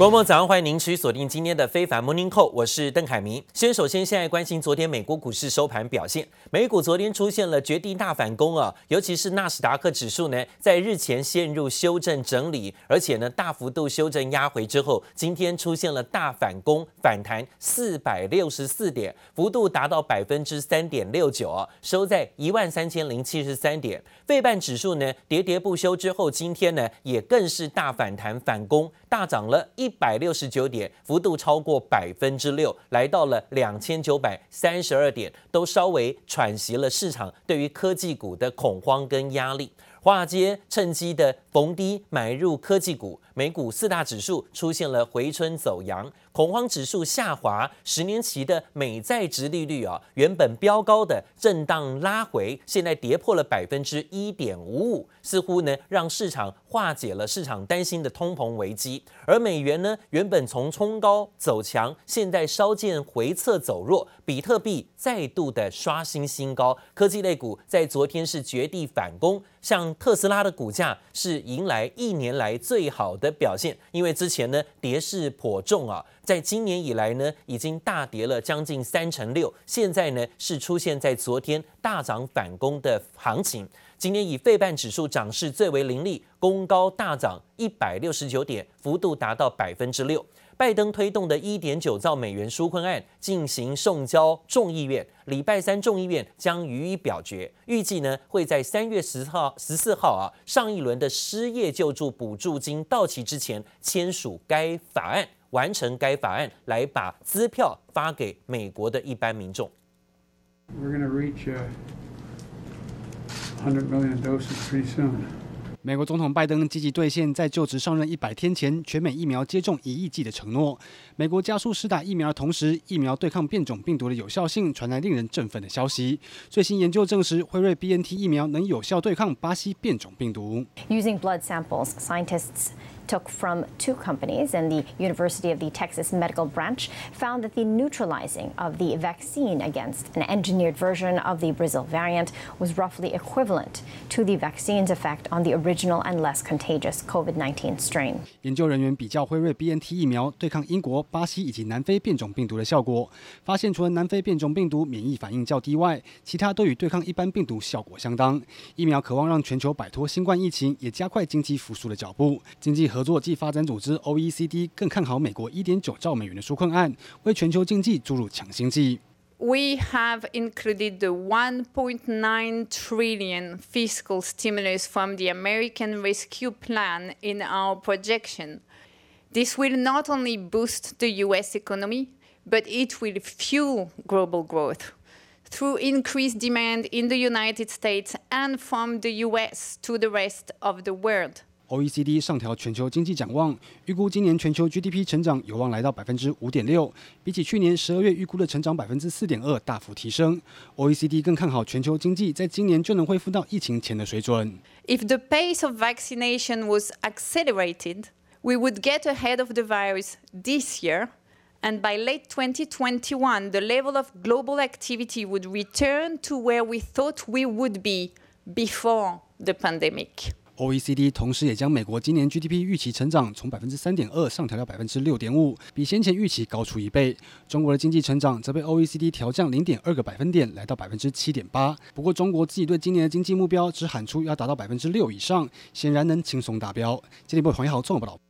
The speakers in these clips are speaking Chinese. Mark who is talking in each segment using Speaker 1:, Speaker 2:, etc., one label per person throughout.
Speaker 1: 观众早上欢迎您持续锁定今天的非凡 Morning Call，我是邓凯明。先首先现在关心昨天美国股市收盘表现，美股昨天出现了绝地大反攻啊，尤其是纳斯达克指数呢，在日前陷入修正整理，而且呢大幅度修正压回之后，今天出现了大反攻，反弹四百六十四点，幅度达到百分之三点六九啊，收在一万三千零七十三点。费半指数呢喋喋不休之后，今天呢也更是大反弹反攻，大涨了一。百六十九点，幅度超过百分之六，来到了两千九百三十二点，都稍微喘息了市场对于科技股的恐慌跟压力。华尔街趁机的逢低买入科技股，美股四大指数出现了回春走阳，恐慌指数下滑，十年期的美债殖利率啊，原本飙高的震荡拉回，现在跌破了百分之一点五五，似乎呢让市场化解了市场担心的通膨危机，而美元呢原本从冲高走强，现在稍见回撤走弱，比特币再度的刷新新高，科技类股在昨天是绝地反攻。像特斯拉的股价是迎来一年来最好的表现，因为之前呢跌势颇重啊，在今年以来呢已经大跌了将近三成六，现在呢是出现在昨天大涨反攻的行情。今天以费半指数涨势最为凌厉，攻高大涨一百六十九点，幅度达到百分之六。拜登推动的一点九兆美元纾困案进行送交众议院，礼拜三众议院将予以表决，预计呢会在三月十号、十四号啊上一轮的失业救助补助金到期之前签署该法案，完成该法案来把支票发给美国的一般民众。We're gonna reach a
Speaker 2: hundred million doses pretty soon. 美国总统拜登积极兑现在就职上任一百天前全美疫苗接种一亿剂的承诺。美国加速施打疫苗的同时，疫苗对抗变种病毒的有效性传来令人振奋的消息。最新研究证实，辉瑞 BNT 疫苗能有效对抗巴西变种病毒。
Speaker 3: Using blood samples, scientists took from two companies and the University of the Texas Medical Branch found that the neutralizing of the vaccine against an engineered version of the Brazil variant was roughly equivalent to the vaccine's effect on the original and less contagious COVID-19 strain.
Speaker 2: 研究人员比较辉瑞 BNT 疫苗对抗英国、巴西以及南非变种病毒的效果，发现除了南非变种病毒免疫反应较低外，其他都与对抗一般病毒效果相当。疫苗渴望让全球摆脱新冠疫情，也加快经济复苏的脚步。经济和 合作暨发展组织 （OECD） 更看好美国1.9兆美元的纾困案，为全球经济注入强心剂。
Speaker 4: We have included the 1.9 trillion fiscal stimulus from the American Rescue Plan in our projection. This will not only boost the U.S. economy, but it will fuel global growth through increased demand in the United States and from the U.S. to the rest of the world.
Speaker 2: OECD 上调全球经济展望，预估今年全球 GDP 成长有望来到百分之五点六，比起去年十二月预估的成长百分之四点二大幅提升。OECD 更看好全球经济在今年就能恢复到疫情前的水准。
Speaker 4: If the pace of vaccination was accelerated, we would get ahead of the virus this year, and by late 2021, the level of global activity would return to where we thought we would be before the pandemic.
Speaker 2: OECD 同时也将美国今年 GDP 预期成长从百分之三点二上调到百分之六点五，比先前预期高出一倍。中国的经济成长则被 OECD 调降零点二个百分点，来到百分之七点八。不过，中国自己对今年的经济目标只喊出要达到百分之六以上，显然能轻松达标。今天播黄一豪综合报道。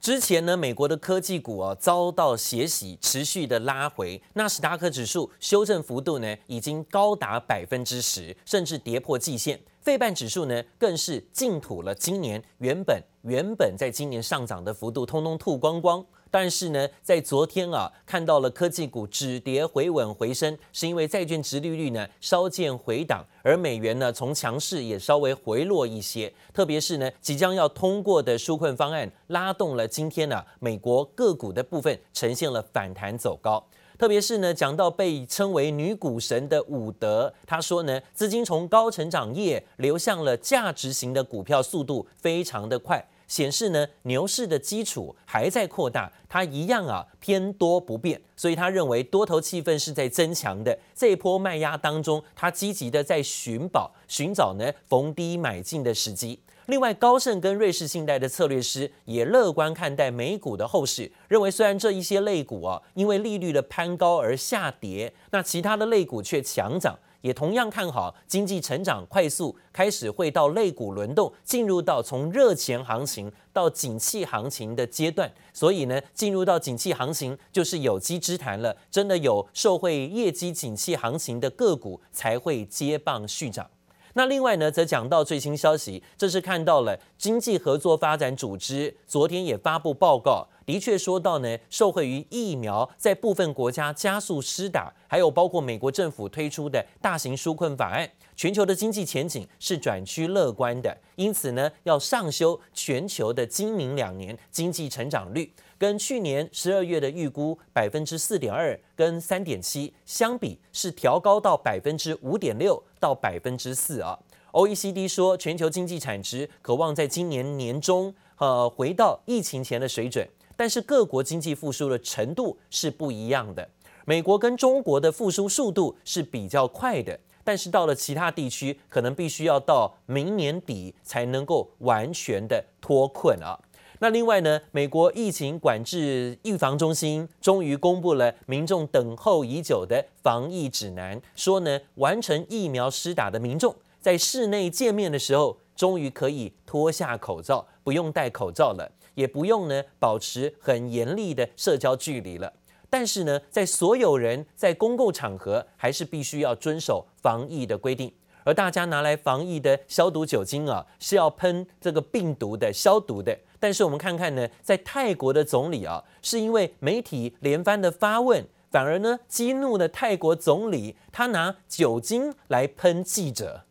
Speaker 1: 之前呢，美国的科技股啊遭到血洗，持续的拉回，纳斯达克指数修正幅度呢已经高达百分之十，甚至跌破季线。费半指数呢，更是净吐了今年原本原本在今年上涨的幅度，通通吐光光。但是呢，在昨天啊，看到了科技股止跌回稳回升，是因为债券殖利率呢稍见回档，而美元呢从强势也稍微回落一些。特别是呢，即将要通过的纾困方案，拉动了今天呢、美国个股的部分呈现了反弹走高。特别是呢，讲到被称为女股神的伍德，他说呢，资金从高成长业流向了价值型的股票，速度非常的快，显示呢牛市的基础还在扩大，它一样啊偏多不变，所以他认为多头气氛是在增强的。这一波卖压当中，他积极的在寻宝寻找呢逢低买进的时机。另外，高盛跟瑞士信贷的策略师也乐观看待美股的后市，认为虽然这一些类股啊因为利率的攀高而下跌，那其他的类股却强涨，也同样看好经济成长快速，开始会到类股轮动，进入到从热钱行情到景气行情的阶段。所以呢，进入到景气行情就是有机之谈了，真的有受惠业绩景气行情的个股才会接棒续涨。那另外呢，则讲到最新消息，这是看到了经济合作发展组织昨天也发布报告，的确说到呢，受惠于疫苗在部分国家加速施打，还有包括美国政府推出的大型纾困法案，全球的经济前景是转趋乐观的。因此呢，要上修全球的今明两年经济成长率。跟去年十二月的预估百分之四点二跟三点七相比，是调高到百分之五点六到百分之四啊。OECD 说，全球经济产值可望在今年年中呃回到疫情前的水准，但是各国经济复苏的程度是不一样的。美国跟中国的复苏速度是比较快的，但是到了其他地区，可能必须要到明年底才能够完全的脱困啊。那另外呢，美国疫情管制预防中心终于公布了民众等候已久的防疫指南，说呢，完成疫苗施打的民众在室内见面的时候，终于可以脱下口罩，不用戴口罩了，也不用呢保持很严厉的社交距离了。但是呢，在所有人在公共场合，还是必须要遵守防疫的规定。而大家拿来防疫的消毒酒精啊，是要喷这个病毒的消毒的。但是我们看看呢，在泰国的总理啊，是因为媒体连番的发问，反而呢激怒了泰国总理，他拿酒精来喷记者。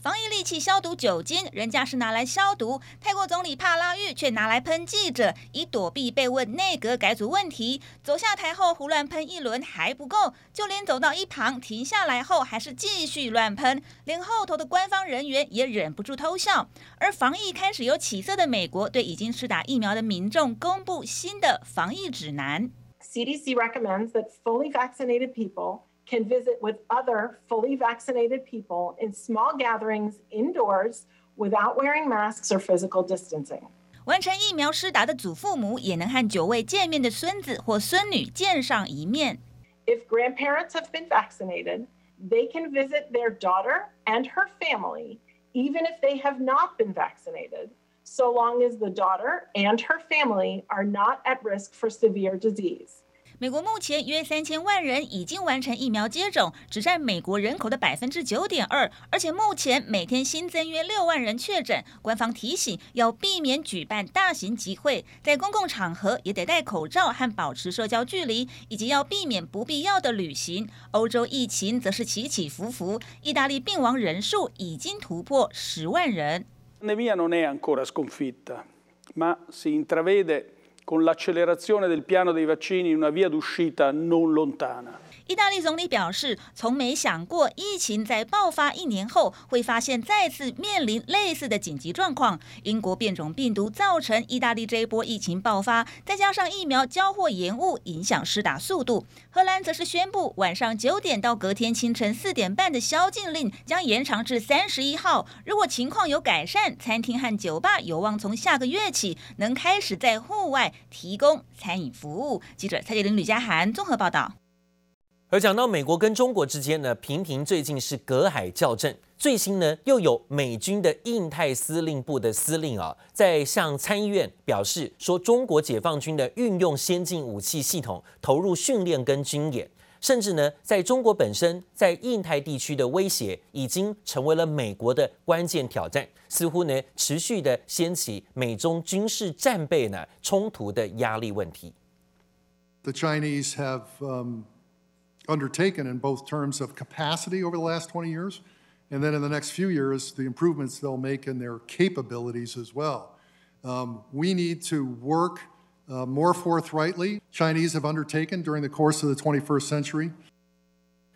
Speaker 5: 防疫利器消毒酒精，人家是拿来消毒。泰国总理帕拉育却拿来喷记者，以躲避被问内阁改组问题。走下台后胡乱喷一轮还不够，就连走到一旁停下来后，还是继续乱喷，连后头的官方人员也忍不住偷笑。而防疫开始有起色的美国，对已经施打疫苗的民众公布新的防疫指南。
Speaker 6: CDC recommends that fully vaccinated people can visit with other fully vaccinated people in small gatherings indoors without wearing masks or physical distancing.
Speaker 5: 完成疫苗施打的祖父母也能和久未见面的孙子或孙女见上一面。
Speaker 6: If grandparents have been vaccinated, they can visit their daughter and her family, even if they have not been vaccinated, so long as the daughter and her family are not at risk for severe disease.
Speaker 5: 美国目前约三千万人已经完成疫苗接种，只占美国人口的百分之九点二。而且目前每天新增约六万人确诊。官方提醒要避免举办大型集会，在公共场合也得戴口罩和保持社交距离，以及要避免不必要的旅行。欧洲疫情则是起起伏伏，意大利病亡人数已经突破十万人。
Speaker 7: con l'accelerazione del piano dei vaccini una via d'uscita non lontana.
Speaker 5: 意大利总理表示，从没想过疫情在爆发一年后会发现再次面临类似的紧急状况。英国变种病毒造成意大利这一波疫情爆发，再加上疫苗交货延误，影响施打速度。荷兰则是宣布，晚上九点到隔天清晨四点半的宵禁令将延长至三十一号。如果情况有改善，餐厅和酒吧有望从下个月起能开始在户外提供餐饮服务。记者蔡洁林、吕佳涵综合报道。
Speaker 1: 而讲到美国跟中国之间呢，频频最近是隔海较阵。最新呢，又有美军的印太司令部的司令啊，在向参议院表示说，中国解放军的运用先进武器系统投入训练跟军演，甚至呢，在中国本身在印太地区的威胁，已经成为了美国的关键挑战，似乎呢，持续的掀起美中军事战备呢冲突的压力问题。
Speaker 8: The Chinese have, undertaken in both terms of capacity over the last 20 years, and then in the next few years, the improvements they'll make in their capabilities as well. Um, we need to work uh, more forthrightly. Chinese have undertaken during the course of the 21st century.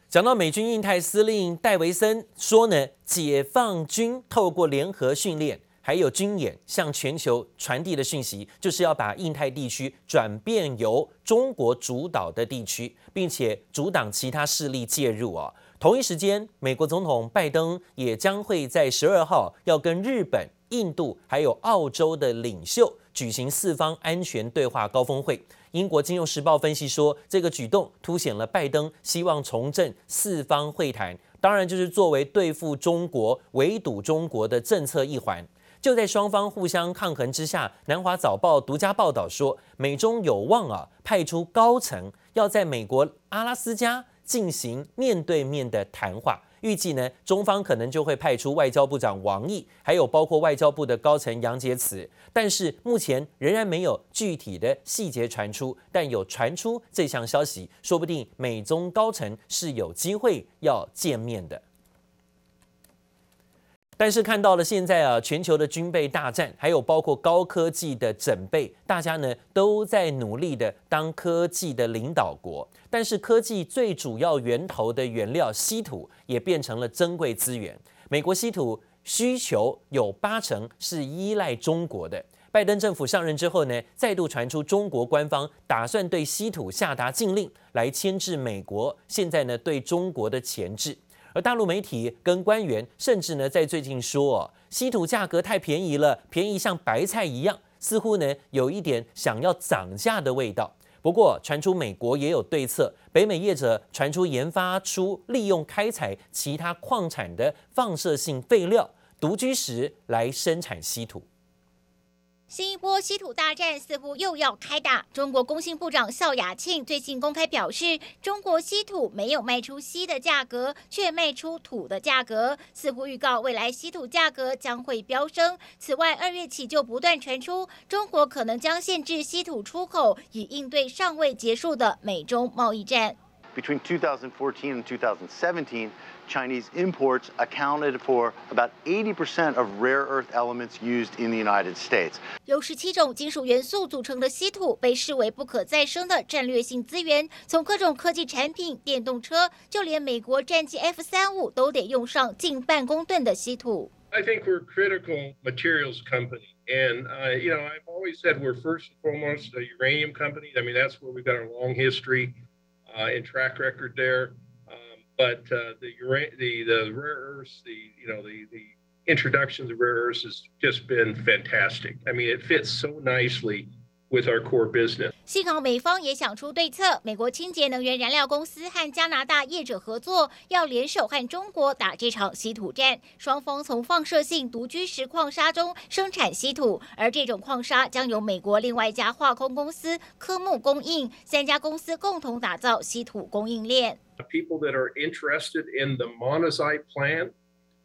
Speaker 1: 讲到美军印太司令戴维森说呢，解放军透过联合训练。 还有军演向全球传递的讯息，就是要把印太地区转变由中国主导的地区，并且阻挡其他势力介入啊。同一时间，美国总统拜登也将会在十二号要跟日本、印度还有澳洲的领袖举行四方安全对话高峰会。英国金融时报分析说，这个举动凸显了拜登希望重振四方会谈，当然就是作为对付中国、围堵中国的政策一环。就在双方互相抗衡之下，南华早报独家报道说，美中有望啊派出高层要在美国阿拉斯加进行面对面的谈话。预计呢，中方可能就会派出外交部长王毅，还有包括外交部的高层杨洁篪。但是目前仍然没有具体的细节传出，但有传出这项消息，说不定美中高层是有机会要见面的。但是看到了现在啊，全球的军备大战，还有包括高科技的整备，大家呢都在努力的当科技的领导国。但是科技最主要源头的原料稀土也变成了珍贵资源。美国稀土需求有八成是依赖中国的。拜登政府上任之后呢，再度传出中国官方打算对稀土下达禁令，来牵制美国。现在呢，对中国的钳制。而大陆媒体跟官员甚至呢，在最近说哦，稀土价格太便宜了，便宜像白菜一样，似乎呢有一点想要涨价的味道。不过传出美国也有对策，北美业者传出研发出利用开采其他矿产的放射性废料独居石来生产稀土。
Speaker 9: 新一波稀土大战似乎又要开打。中国工信部长肖亚庆最近公开表示，中国稀土没有卖出稀的价格，却卖出土的价格，似乎预告未来稀土价格将会飙升。此外，二月起就不断传出中国可能将限制稀土出口，以应对尚未结束的美中贸易战。
Speaker 10: Between 2014 and 2017. Chinese imports accounted for about 80% of rare earth elements used in the United States.
Speaker 9: 由十七种金属元素组成的稀土被视为不可再生的战略性资源，从各种科技产品、电动车，就连美国战机 F 三五都得用上近半公吨的稀土。
Speaker 11: I think we're a critical materials company, and uh, you know I've always said we're first and foremost a uranium company. I mean that's where we've got a long history uh, and track record there. But uh, the the the rare earths, the you know the the introduction of rare earths has just been fantastic. I mean, it fits so nicely with our core business.
Speaker 9: 幸好美方也想出对策，美国清洁能源燃料公司和加拿大业者合作，要联手和中国打这场稀土战。双方从放射性独居石矿砂中生产稀土，而这种矿砂将由美国另外一家化工公司科目供应，三家公司共同打造稀土供应链。
Speaker 11: people that are interested in the monazite plan.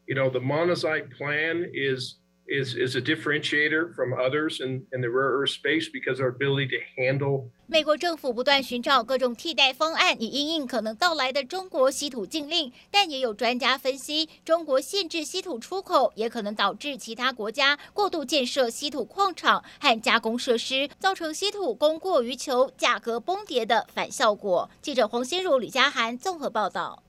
Speaker 11: You know, the monazite plan is is is a differentiator from others in in the rare earth space because our ability to handle.
Speaker 9: 美国政府不断寻找各种替代方案，以应应可能到来的中国稀土禁令。但也有专家分析，中国限制稀土出口，也可能导致其他国家过度建设稀土矿场和加工设施，造成稀土供过于求、价格崩跌的反效果。记者黄心如、李佳涵综合报道。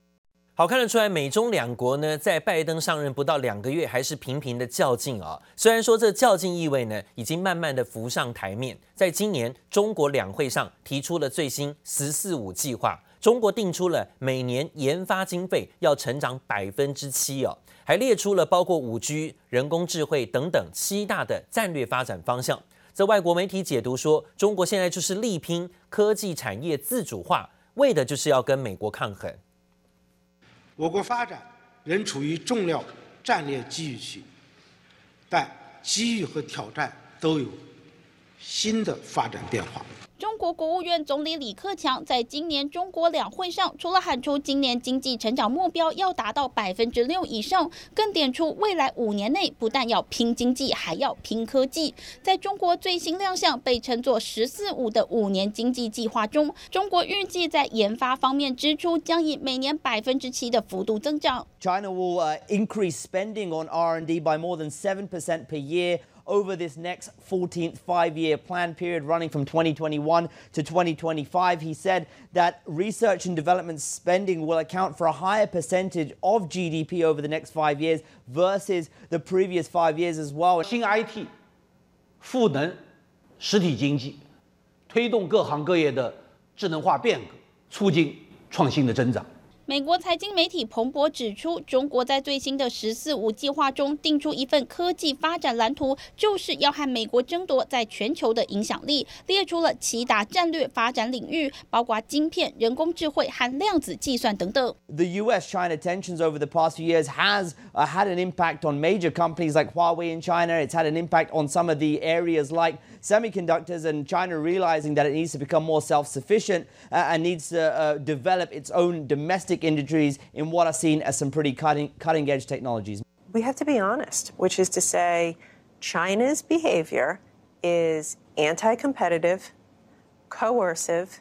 Speaker 1: 好，看得出来，美中两国呢，在拜登上任不到两个月，还是频频的较劲啊。虽然说这较劲意味呢，已经慢慢的浮上台面。在今年中国两会上提出了最新“十四五”计划，中国定出了每年研发经费要成长百分之七哦，还列出了包括五 G、人工智慧等等七大的战略发展方向。这外国媒体解读说，中国现在就是力拼科技产业自主化，为的就是要跟美国抗衡。
Speaker 12: 我国发展仍处于重要战略机遇期，但机遇和挑战都有新的发展变化。
Speaker 13: 中国国务院总理李克强在今年中国两会上，除了喊出今年经济成长目标要达到百分之六以上，更点出未来五年内不但要拼经济，还要拼科技。在中国最新亮相被称作“十四五”的五年经济计划中，中国预计在研发方面支出将以每年百分之七的幅度增长。
Speaker 14: China will increase spending on R&D by more than seven percent per year. over this next 14th five-year plan period running from 2021 to 2025. He said that research and development spending will account for a higher percentage of GDP over the next five years versus the previous five years as well.
Speaker 15: 新 IT 赋能实体经济，推动各行各业的智能化变革，促进创新的增长。
Speaker 13: 美国财经媒体彭博指出，中国在最新的“十四五”计划中定出一份科技发展蓝图，就是要和美国争夺在全球的影响力，列出了七大战略发展领域，包括晶片、人工智慧和量子计算等等。
Speaker 14: The U.S.-China tensions over the past few years has uh, had an impact on major companies like Huawei in China. It's had an impact on some of the areas like semiconductors, and China realizing that it needs to become more self-sufficient uh, and needs to uh, develop its own domestic industries in what are seen as some pretty cutting, cutting edge technologies.
Speaker 16: We have to be honest, which is to say, China's behavior is anti competitive, coercive.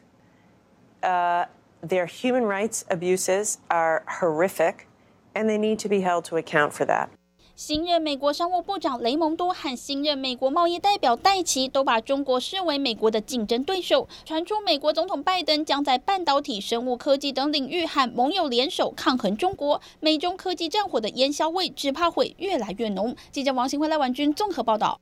Speaker 16: Uh, their human rights abuses are horrific, and they need to be held to account for that.
Speaker 13: 新任美国商务部长雷蒙多和新任美国贸易代表戴奇都把中国视为美国的竞争对手。传出美国总统拜登将在半导体、生物科技等领域和盟友联手抗衡中国，美中科技战火的烟硝味只怕会越来越浓。记者王新辉、赖婉君综合报道。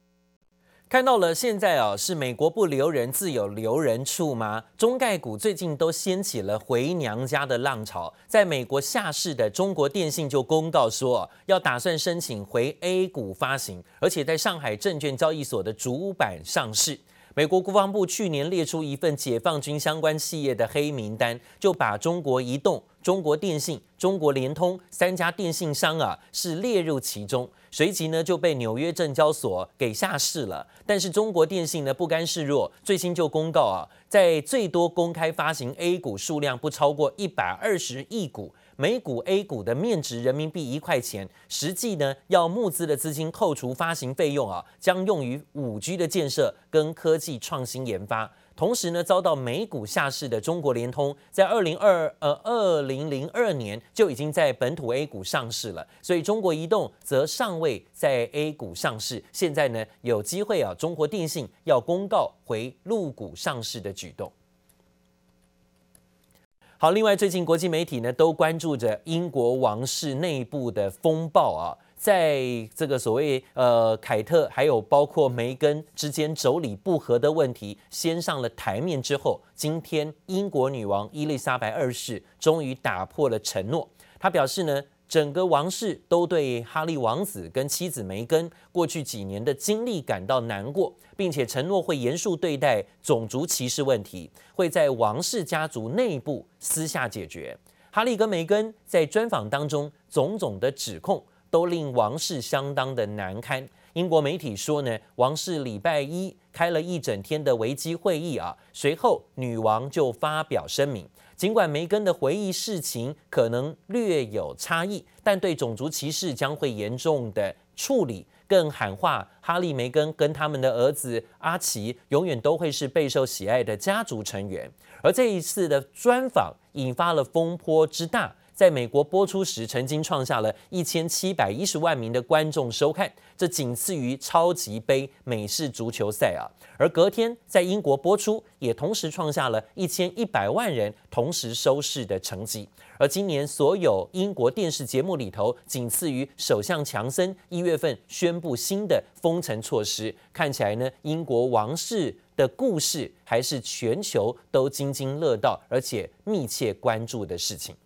Speaker 1: 看到了，现在啊，是美国不留人，自有留人处吗？中概股最近都掀起了回娘家的浪潮。在美国下市的中国电信就公告说，要打算申请回 A 股发行，而且在上海证券交易所的主板上市。美国国防部去年列出一份解放军相关企业的黑名单，就把中国移动、中国电信、中国联通三家电信商啊是列入其中。随即呢就被纽约证交所给下市了，但是中国电信呢不甘示弱，最新就公告啊，在最多公开发行 A 股数量不超过一百二十亿股，每股 A 股的面值人民币一块钱，实际呢要募资的资金扣除发行费用啊，将用于五 G 的建设跟科技创新研发。同时呢，遭到美股下市的中国联通，在二零二呃二零零二年就已经在本土 A 股上市了，所以中国移动则尚未在 A 股上市。现在呢，有机会啊，中国电信要公告回陆股上市的举动。好，另外最近国际媒体呢都关注着英国王室内部的风暴啊。在这个所谓呃凯特还有包括梅根之间妯娌不和的问题先上了台面之后，今天英国女王伊丽莎白二世终于打破了承诺。她表示呢，整个王室都对哈利王子跟妻子梅根过去几年的经历感到难过，并且承诺会严肃对待种族歧视问题，会在王室家族内部私下解决。哈利跟梅根在专访当中种种的指控。都令王室相当的难堪。英国媒体说呢，王室礼拜一开了一整天的危机会议啊，随后女王就发表声明，尽管梅根的回忆事情可能略有差异，但对种族歧视将会严重的处理，更喊话哈利、梅根跟他们的儿子阿奇永远都会是备受喜爱的家族成员。而这一次的专访引发了风波之大。在美国播出时，曾经创下了一千七百一十万名的观众收看，这仅次于超级杯美式足球赛啊。而隔天在英国播出，也同时创下了一千一百万人同时收视的成绩。而今年所有英国电视节目里头，仅次于首相强森一月份宣布新的封城措施。看起来呢，英国王室的故事还是全球都津津乐道而且密切关注的事情。